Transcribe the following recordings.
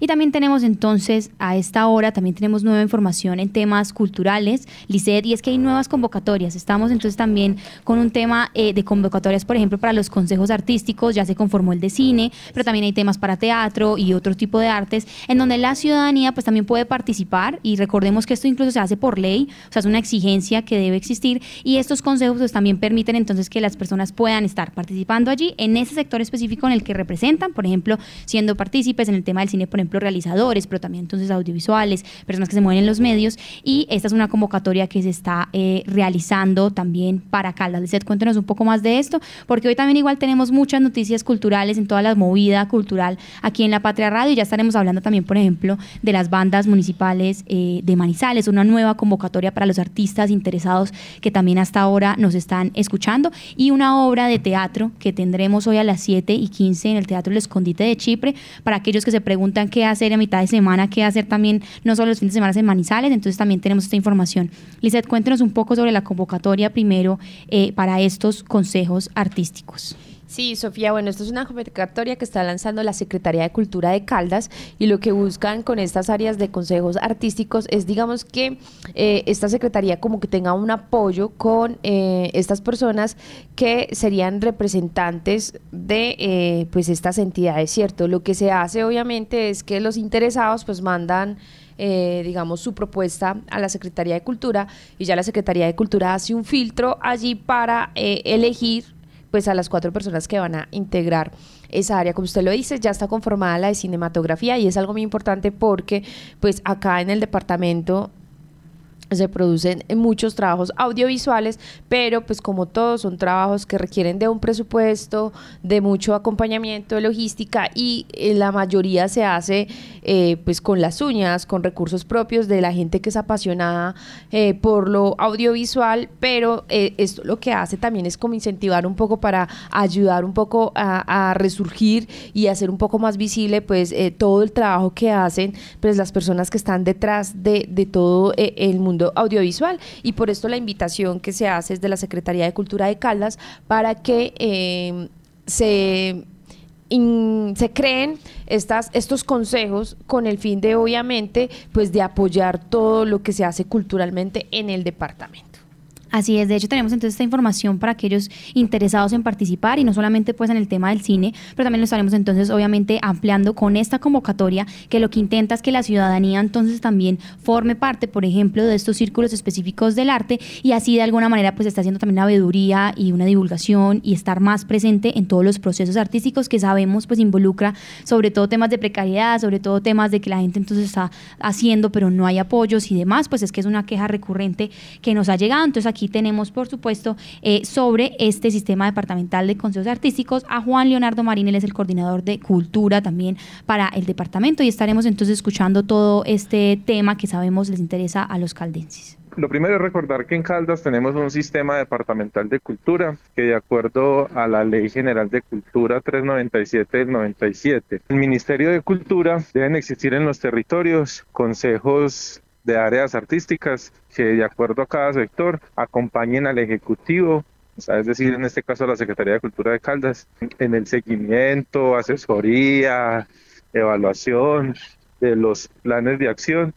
Y también tenemos entonces a esta hora, también tenemos nueva información en temas culturales, Lisset, y es que hay nuevas convocatorias. Estamos entonces también con un tema eh, de convocatorias, por ejemplo, para los consejos artísticos, ya se conformó el de cine, pero también hay temas para teatro y otro tipo de artes, en donde la ciudadanía pues también puede participar y recordemos que esto incluso se hace por ley, o sea, es una exigencia que debe existir y estos consejos pues también permiten entonces que las personas puedan estar participando allí en ese sector específico en el que representan, por ejemplo, siendo partícipes en el tema del cine, por ejemplo, realizadores, pero también entonces audiovisuales, personas que se mueven en los medios. Y esta es una convocatoria que se está eh, realizando también para Caldas. Lizeth, cuéntenos un poco más de esto, porque hoy también igual tenemos muchas noticias culturales en toda la movida cultural aquí en La Patria Radio. Y ya estaremos hablando también, por ejemplo, de las bandas municipales eh, de Manizales, una nueva convocatoria para los artistas interesados que también hasta ahora nos están escuchando. Y una obra de teatro que tendremos hoy a las 7 y 15 en el Teatro El Escondite de Chipre para aquellos que se preguntan qué hacer a mitad de semana, qué hacer también no solo los fines de semana en Manizales, entonces también tenemos esta información. Lizeth, cuéntenos un poco sobre la convocatoria primero eh, para estos consejos artísticos. Sí, Sofía, bueno, esto es una convocatoria que está lanzando la Secretaría de Cultura de Caldas y lo que buscan con estas áreas de consejos artísticos es, digamos, que eh, esta Secretaría como que tenga un apoyo con eh, estas personas que serían representantes de eh, pues estas entidades, ¿cierto? Lo que se hace obviamente es que los interesados pues mandan... digamos, su propuesta a la Secretaría de Cultura y ya la Secretaría de Cultura hace un filtro allí para elegir pues a las cuatro personas que van a integrar esa área. Como usted lo dice, ya está conformada la de cinematografía y es algo muy importante porque pues acá en el departamento se producen muchos trabajos audiovisuales, pero pues como todos son trabajos que requieren de un presupuesto, de mucho acompañamiento, de logística y eh, la mayoría se hace eh, pues con las uñas, con recursos propios de la gente que es apasionada eh, por lo audiovisual, pero esto lo que hace también es como incentivar un poco para ayudar un poco a, resurgir y hacer un poco más visible pues todo el trabajo que hacen pues las personas que están detrás de, de todo el mundo audiovisual y por esto la invitación que se hace es de la Secretaría de Cultura de Caldas para que eh, se se creen estas, estos consejos con el fin de obviamente pues de apoyar todo lo que se hace culturalmente en el departamento. Así es, de hecho tenemos entonces esta información para aquellos interesados en participar y no solamente pues en el tema del cine, pero también lo estaremos entonces obviamente ampliando con esta convocatoria que lo que intenta es que la ciudadanía entonces también forme parte, por ejemplo, de estos círculos específicos del arte y así de alguna manera pues está haciendo también una veeduría y una divulgación y estar más presente en todos los procesos artísticos que sabemos pues involucra sobre todo temas de precariedad, sobre todo temas de que la gente entonces está haciendo pero no hay apoyos y demás, pues es que es una queja recurrente que nos ha llegado, entonces aquí aquí tenemos, por supuesto, eh, sobre este sistema departamental de consejos artísticos a Juan Leonardo Marín, él es el coordinador de cultura también para el departamento y estaremos entonces escuchando todo este tema que sabemos les interesa a los caldenses. Lo primero es recordar que en Caldas tenemos un sistema departamental de cultura que de acuerdo a la Ley General de Cultura 397 del 97, el Ministerio de Cultura deben existir en los territorios consejos de áreas artísticas que de acuerdo a cada sector acompañen al Ejecutivo, es decir, en este caso a la Secretaría de Cultura de Caldas, en el seguimiento, asesoría, evaluación de los planes de acción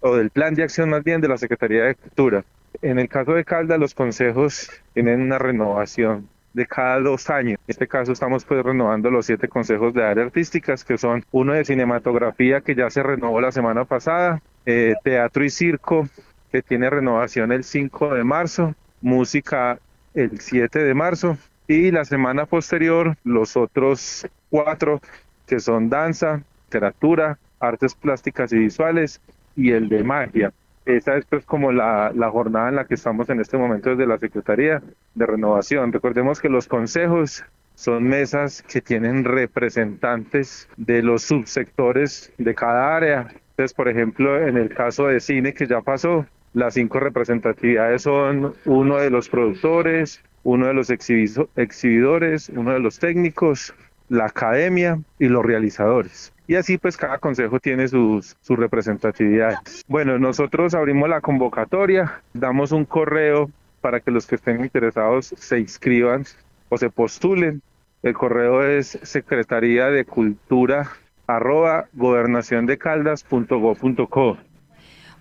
o del plan de acción más bien de la Secretaría de Cultura. En el caso de Caldas, los consejos tienen una renovación de cada dos años. En este caso estamos pues renovando los siete consejos de áreas artísticas, que son uno de cinematografía que ya se renovó la semana pasada, eh, teatro y circo que tiene renovación el 5 de marzo, música el 7 de marzo y la semana posterior los otros cuatro que son danza, literatura, artes plásticas y visuales y el de magia. Esa es pues como la, la, jornada en la que estamos en este momento desde la Secretaría de Renovación. Recordemos que los consejos son mesas que tienen representantes de los subsectores de cada área entonces, por ejemplo, en el caso de cine que ya pasó, las cinco representatividades son uno de los productores, uno de los exhibidores, uno de los técnicos, la academia y los realizadores. Y así pues cada consejo tiene sus, representatividades. Bueno, nosotros abrimos la convocatoria, damos un correo para que los que estén interesados se inscriban o se postulen. El correo es secretaría de cultura arroba.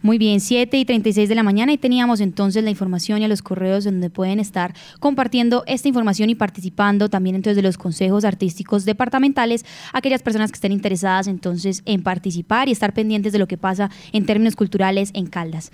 Muy bien, 7 y 36 de la mañana y teníamos entonces la información y a los correos donde pueden estar compartiendo esta información y participando también entonces de los consejos artísticos departamentales, aquellas personas que estén interesadas entonces en participar y estar pendientes de lo que pasa en términos culturales en Caldas.